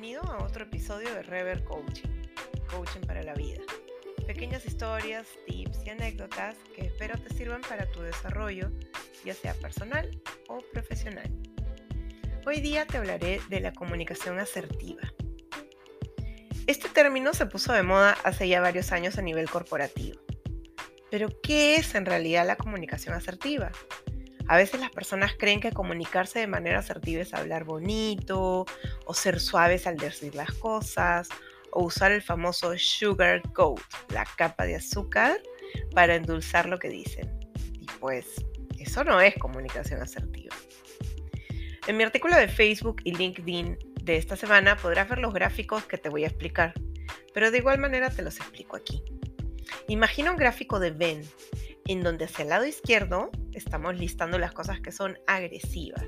Bienvenido a otro episodio de Rever Coaching, Coaching para la Vida. Pequeñas historias, tips y anécdotas que espero te sirvan para tu desarrollo, ya sea personal o profesional. Hoy día te hablaré de la comunicación asertiva. Este término se puso de moda hace ya varios años a nivel corporativo. Pero, ¿qué es en realidad la comunicación asertiva? A veces las personas creen que comunicarse de manera asertiva es hablar bonito o ser suaves al decir las cosas o usar el famoso sugar coat, la capa de azúcar, para endulzar lo que dicen. Y pues eso no es comunicación asertiva. En mi artículo de Facebook y LinkedIn de esta semana podrás ver los gráficos que te voy a explicar, pero de igual manera te los explico aquí. Imagina un gráfico de Venn en donde hacia el lado izquierdo estamos listando las cosas que son agresivas,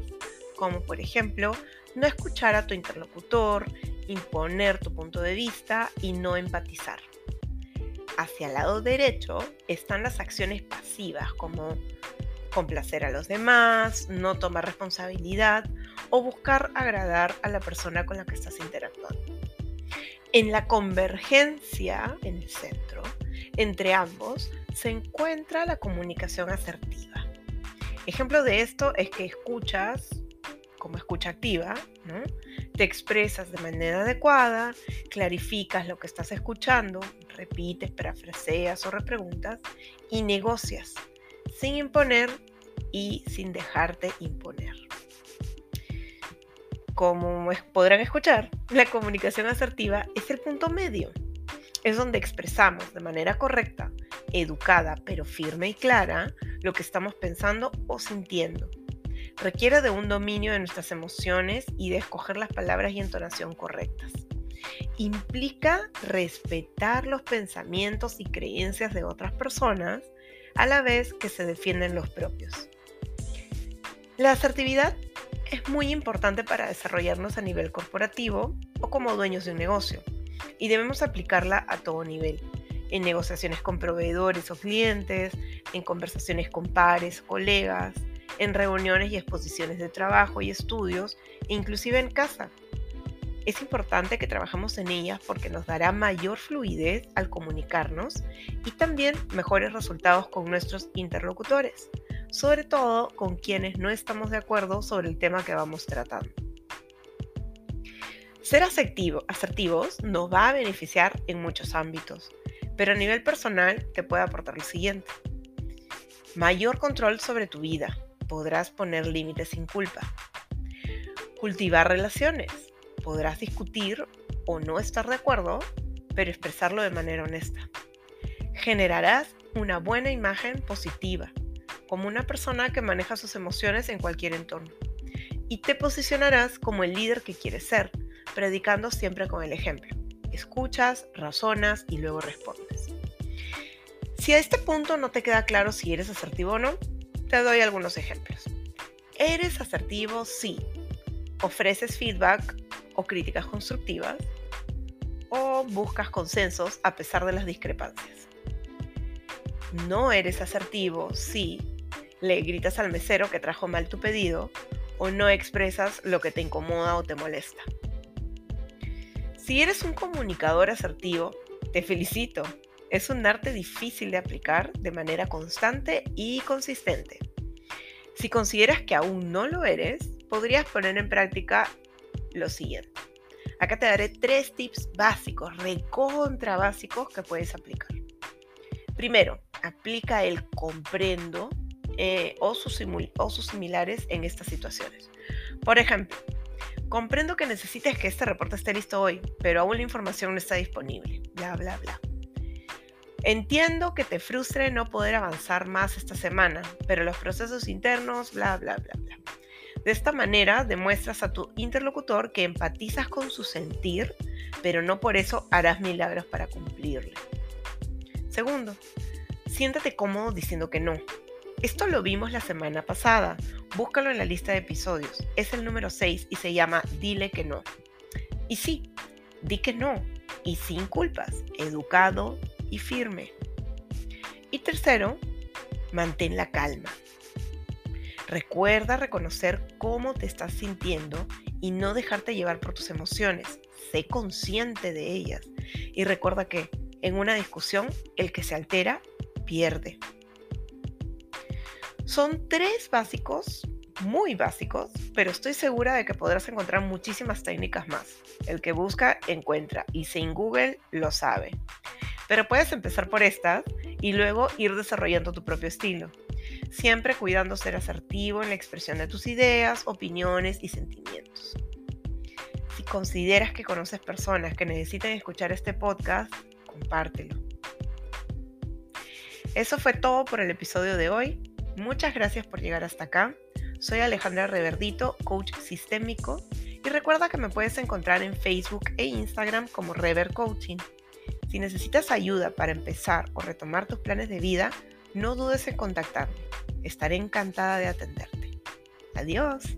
como por ejemplo no escuchar a tu interlocutor, imponer tu punto de vista y no empatizar. Hacia el lado derecho están las acciones pasivas como complacer a los demás, no tomar responsabilidad o buscar agradar a la persona con la que estás interactuando. En la convergencia, en el centro, entre ambos, se encuentra la comunicación asertiva. Ejemplo de esto es que escuchas como escucha activa, te expresas de manera adecuada, clarificas lo que estás escuchando, repites, parafraseas o repreguntas y negocias sin imponer y sin dejarte imponer. Como podrán escuchar, la comunicación asertiva es el punto medio. Es donde expresamos de manera correcta educada pero firme y clara lo que estamos pensando o sintiendo. Requiere de un dominio de nuestras emociones y de escoger las palabras y entonación correctas. Implica respetar los pensamientos y creencias de otras personas a la vez que se defienden los propios. La asertividad es muy importante para desarrollarnos a nivel corporativo o como dueños de un negocio y debemos aplicarla a todo nivel en negociaciones con proveedores o clientes, en conversaciones con pares, colegas, en reuniones y exposiciones de trabajo y estudios, e inclusive en casa. Es importante que trabajemos en ellas porque nos dará mayor fluidez al comunicarnos y también mejores resultados con nuestros interlocutores, sobre todo con quienes no estamos de acuerdo sobre el tema que vamos tratando. Ser asertivos nos va a beneficiar en muchos ámbitos, pero a nivel personal te puede aportar lo siguiente. Mayor control sobre tu vida. Podrás poner límites sin culpa. Cultivar relaciones. Podrás discutir o no estar de acuerdo, pero expresarlo de manera honesta. Generarás una buena imagen positiva, como una persona que maneja sus emociones en cualquier entorno. Y te posicionarás como el líder que quieres ser, predicando siempre con el ejemplo escuchas, razonas y luego respondes. Si a este punto no te queda claro si eres asertivo o no, te doy algunos ejemplos. ¿Eres asertivo? Sí. ¿Ofreces feedback o críticas constructivas? ¿O buscas consensos a pesar de las discrepancias? ¿No eres asertivo? Sí. ¿Le gritas al mesero que trajo mal tu pedido? ¿O no expresas lo que te incomoda o te molesta? Si eres un comunicador asertivo, te felicito. Es un arte difícil de aplicar de manera constante y consistente. Si consideras que aún no lo eres, podrías poner en práctica lo siguiente. Acá te daré tres tips básicos, recontra básicos que puedes aplicar. Primero, aplica el comprendo eh, o, sus o sus similares en estas situaciones. Por ejemplo, Comprendo que necesites que este reporte esté listo hoy, pero aún la información no está disponible. Bla, bla, bla. Entiendo que te frustre no poder avanzar más esta semana, pero los procesos internos, bla, bla, bla, bla. De esta manera demuestras a tu interlocutor que empatizas con su sentir, pero no por eso harás milagros para cumplirle. Segundo, siéntate cómodo diciendo que no. Esto lo vimos la semana pasada. Búscalo en la lista de episodios. Es el número 6 y se llama Dile que no. Y sí, di que no. Y sin culpas. Educado y firme. Y tercero, mantén la calma. Recuerda reconocer cómo te estás sintiendo y no dejarte llevar por tus emociones. sé consciente de ellas. Y recuerda que en una discusión, el que se altera pierde. Son tres básicos, muy básicos, pero estoy segura de que podrás encontrar muchísimas técnicas más. El que busca, encuentra, y sin Google lo sabe. Pero puedes empezar por estas y luego ir desarrollando tu propio estilo, siempre cuidando ser asertivo en la expresión de tus ideas, opiniones y sentimientos. Si consideras que conoces personas que necesiten escuchar este podcast, compártelo. Eso fue todo por el episodio de hoy. Muchas gracias por llegar hasta acá. Soy Alejandra Reverdito, coach sistémico, y recuerda que me puedes encontrar en Facebook e Instagram como Rever Coaching. Si necesitas ayuda para empezar o retomar tus planes de vida, no dudes en contactarme. Estaré encantada de atenderte. Adiós.